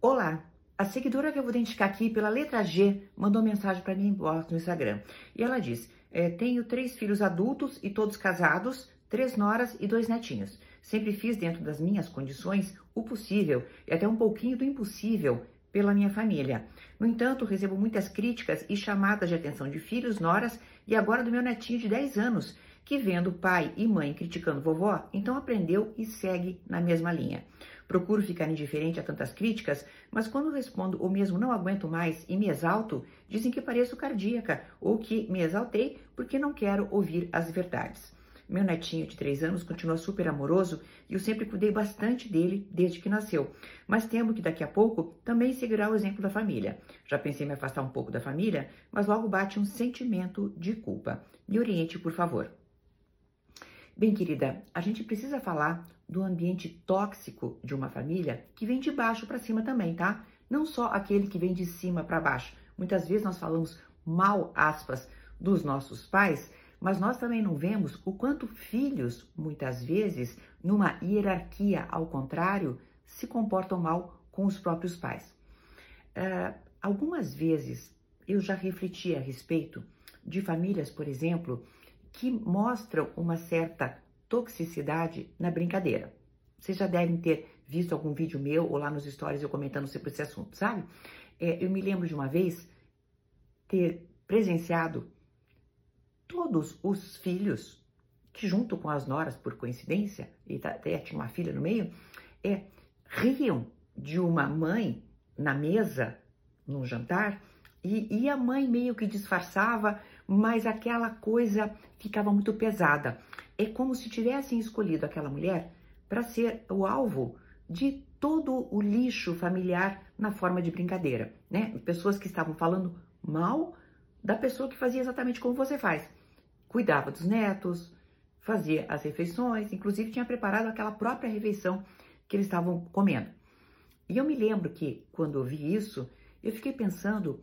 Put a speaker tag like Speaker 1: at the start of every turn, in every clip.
Speaker 1: Olá, a seguidora que eu vou identificar aqui pela letra G mandou mensagem para mim no Instagram. E ela diz: é, Tenho três filhos adultos e todos casados, três noras e dois netinhos. Sempre fiz dentro das minhas condições o possível e até um pouquinho do impossível pela minha família. No entanto, recebo muitas críticas e chamadas de atenção de filhos, noras e agora do meu netinho de 10 anos, que vendo pai e mãe criticando vovó, então aprendeu e segue na mesma linha. Procuro ficar indiferente a tantas críticas, mas quando respondo o mesmo não aguento mais e me exalto, dizem que pareço cardíaca ou que me exaltei porque não quero ouvir as verdades. Meu netinho de três anos continua super amoroso e eu sempre cuidei bastante dele desde que nasceu. Mas temo que daqui a pouco também seguirá o exemplo da família. Já pensei em me afastar um pouco da família, mas logo bate um sentimento de culpa. Me oriente, por favor. Bem, querida, a gente precisa falar do ambiente tóxico de uma família que vem de baixo para cima também, tá? Não só aquele que vem de cima para baixo. Muitas vezes nós falamos mal, aspas, dos nossos pais, mas nós também não vemos o quanto filhos, muitas vezes, numa hierarquia ao contrário, se comportam mal com os próprios pais. Uh, algumas vezes eu já refleti a respeito de famílias, por exemplo, que mostram uma certa toxicidade na brincadeira. Vocês já devem ter visto algum vídeo meu ou lá nos stories eu comentando sobre esse assunto, sabe? É, eu me lembro de uma vez ter presenciado todos os filhos, que junto com as noras, por coincidência, e até tinha uma filha no meio, é, riam de uma mãe na mesa, num jantar, e, e a mãe meio que disfarçava, mas aquela coisa ficava muito pesada. É como se tivessem escolhido aquela mulher para ser o alvo de todo o lixo familiar na forma de brincadeira, né? Pessoas que estavam falando mal da pessoa que fazia exatamente como você faz. Cuidava dos netos, fazia as refeições, inclusive tinha preparado aquela própria refeição que eles estavam comendo. E eu me lembro que quando eu vi isso, eu fiquei pensando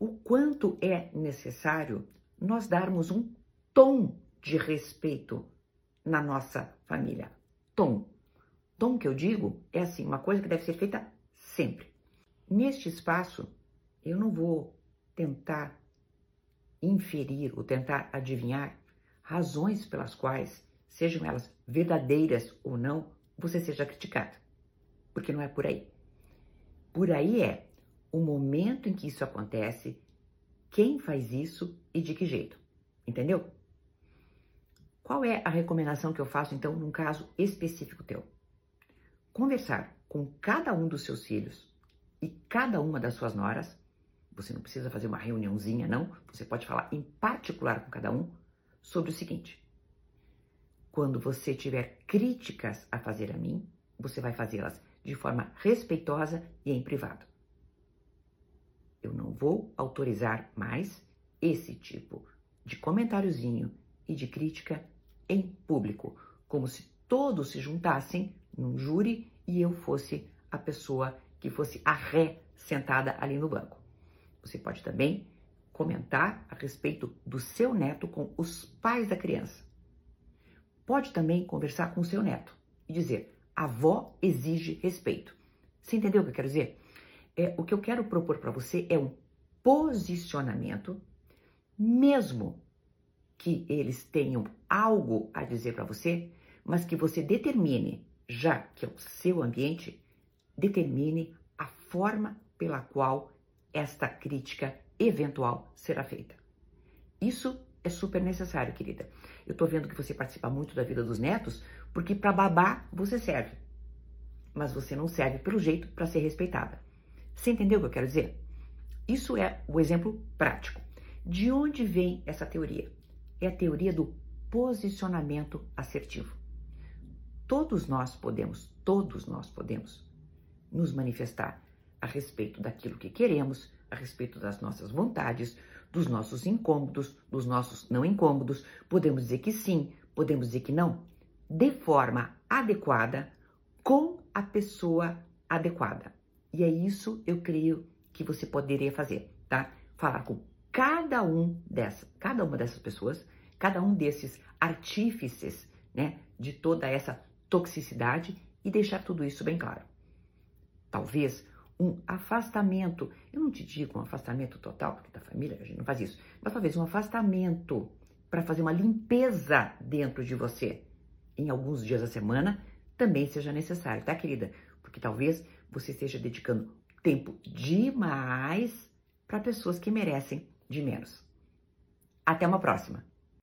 Speaker 1: o quanto é necessário nós darmos um tom de respeito na nossa família. Tom. Tom que eu digo é assim, uma coisa que deve ser feita sempre. Neste espaço, eu não vou tentar inferir ou tentar adivinhar razões pelas quais, sejam elas verdadeiras ou não, você seja criticado. Porque não é por aí. Por aí é o momento em que isso acontece, quem faz isso e de que jeito. Entendeu? Qual é a recomendação que eu faço então num caso específico teu? Conversar com cada um dos seus filhos e cada uma das suas noras. Você não precisa fazer uma reuniãozinha, não. Você pode falar em particular com cada um sobre o seguinte: quando você tiver críticas a fazer a mim, você vai fazê-las de forma respeitosa e em privado. Eu não vou autorizar mais esse tipo de comentáriozinho e de crítica em público, como se todos se juntassem num júri e eu fosse a pessoa que fosse a ré sentada ali no banco. Você pode também comentar a respeito do seu neto com os pais da criança. Pode também conversar com o seu neto e dizer: a avó exige respeito. Você entendeu o que eu quero dizer? É, o que eu quero propor para você é um posicionamento, mesmo que eles tenham algo a dizer para você, mas que você determine, já que é o seu ambiente, determine a forma pela qual esta crítica eventual será feita. Isso é super necessário, querida. Eu tô vendo que você participa muito da vida dos netos, porque para babar você serve. Mas você não serve pelo jeito para ser respeitada. Você entendeu o que eu quero dizer? Isso é o exemplo prático. De onde vem essa teoria? É a teoria do posicionamento assertivo. Todos nós podemos, todos nós podemos nos manifestar a respeito daquilo que queremos, a respeito das nossas vontades, dos nossos incômodos, dos nossos não incômodos. Podemos dizer que sim, podemos dizer que não, de forma adequada, com a pessoa adequada. E é isso eu creio que você poderia fazer, tá? Falar com cada um dessa, cada uma dessas pessoas, cada um desses artífices, né, de toda essa toxicidade e deixar tudo isso bem claro. Talvez um afastamento. Eu não te digo um afastamento total, porque da família a gente não faz isso, mas talvez um afastamento para fazer uma limpeza dentro de você. Em alguns dias da semana também seja necessário, tá, querida? Porque talvez você esteja dedicando tempo demais para pessoas que merecem de menos. Até uma próxima!